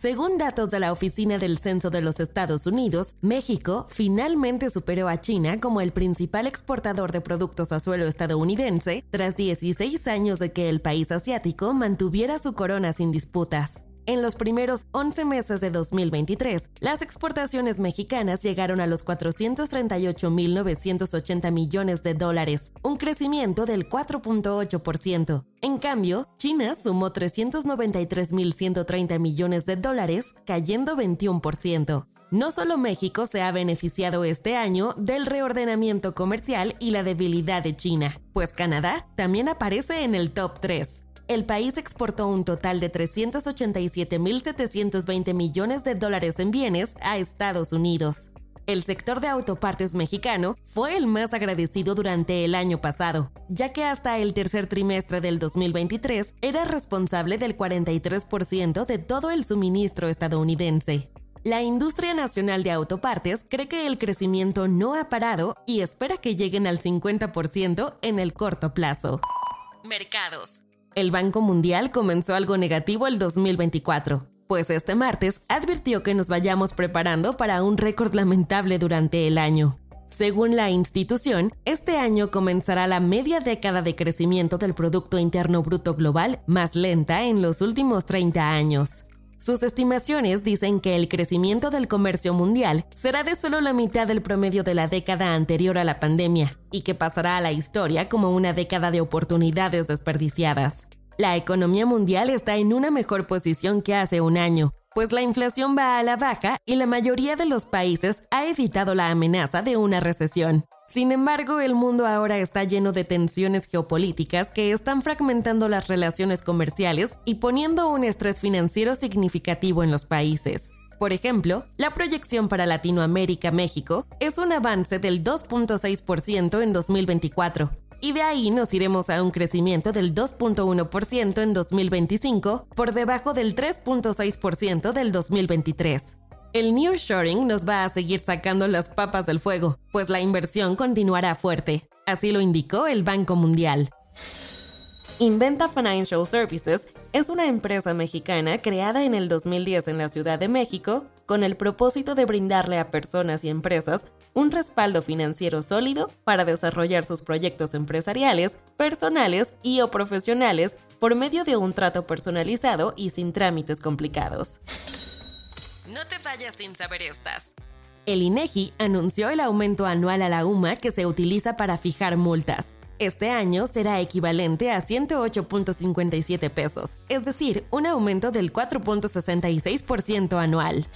Según datos de la Oficina del Censo de los Estados Unidos, México finalmente superó a China como el principal exportador de productos a suelo estadounidense tras 16 años de que el país asiático mantuviera su corona sin disputas. En los primeros 11 meses de 2023, las exportaciones mexicanas llegaron a los 438.980 millones de dólares, un crecimiento del 4.8%. En cambio, China sumó 393.130 millones de dólares, cayendo 21%. No solo México se ha beneficiado este año del reordenamiento comercial y la debilidad de China, pues Canadá también aparece en el top 3 el país exportó un total de 387.720 millones de dólares en bienes a Estados Unidos. El sector de autopartes mexicano fue el más agradecido durante el año pasado, ya que hasta el tercer trimestre del 2023 era responsable del 43% de todo el suministro estadounidense. La industria nacional de autopartes cree que el crecimiento no ha parado y espera que lleguen al 50% en el corto plazo. Mercados. El Banco Mundial comenzó algo negativo el 2024, pues este martes advirtió que nos vayamos preparando para un récord lamentable durante el año. Según la institución, este año comenzará la media década de crecimiento del Producto Interno Bruto Global más lenta en los últimos 30 años. Sus estimaciones dicen que el crecimiento del comercio mundial será de solo la mitad del promedio de la década anterior a la pandemia y que pasará a la historia como una década de oportunidades desperdiciadas. La economía mundial está en una mejor posición que hace un año, pues la inflación va a la baja y la mayoría de los países ha evitado la amenaza de una recesión. Sin embargo, el mundo ahora está lleno de tensiones geopolíticas que están fragmentando las relaciones comerciales y poniendo un estrés financiero significativo en los países. Por ejemplo, la proyección para Latinoamérica-México es un avance del 2.6% en 2024, y de ahí nos iremos a un crecimiento del 2.1% en 2025, por debajo del 3.6% del 2023. El nearshoring nos va a seguir sacando las papas del fuego, pues la inversión continuará fuerte, así lo indicó el Banco Mundial. Inventa Financial Services es una empresa mexicana creada en el 2010 en la Ciudad de México con el propósito de brindarle a personas y empresas un respaldo financiero sólido para desarrollar sus proyectos empresariales, personales y o profesionales por medio de un trato personalizado y sin trámites complicados. No te falles sin saber estas. El INEGI anunció el aumento anual a la UMA que se utiliza para fijar multas. Este año será equivalente a 108.57 pesos, es decir, un aumento del 4.66% anual.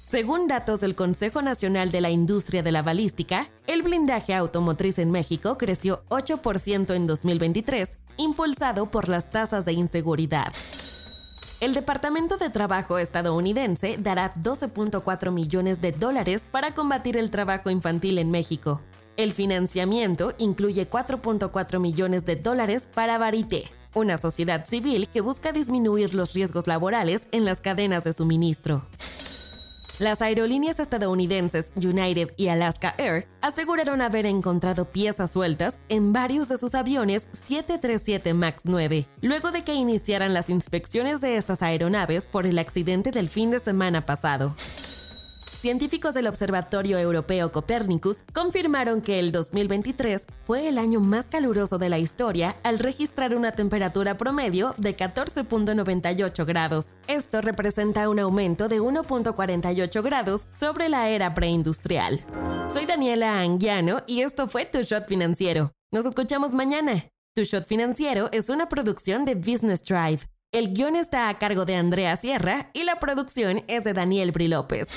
Según datos del Consejo Nacional de la Industria de la Balística, el blindaje automotriz en México creció 8% en 2023, impulsado por las tasas de inseguridad. El Departamento de Trabajo estadounidense dará 12.4 millones de dólares para combatir el trabajo infantil en México. El financiamiento incluye 4.4 millones de dólares para Varité, una sociedad civil que busca disminuir los riesgos laborales en las cadenas de suministro. Las aerolíneas estadounidenses United y Alaska Air aseguraron haber encontrado piezas sueltas en varios de sus aviones 737 MAX 9, luego de que iniciaran las inspecciones de estas aeronaves por el accidente del fin de semana pasado científicos del Observatorio Europeo Copernicus confirmaron que el 2023 fue el año más caluroso de la historia al registrar una temperatura promedio de 14.98 grados. Esto representa un aumento de 1.48 grados sobre la era preindustrial. Soy Daniela Anguiano y esto fue Tu Shot Financiero. Nos escuchamos mañana. Tu Shot Financiero es una producción de Business Drive. El guion está a cargo de Andrea Sierra y la producción es de Daniel Bri López.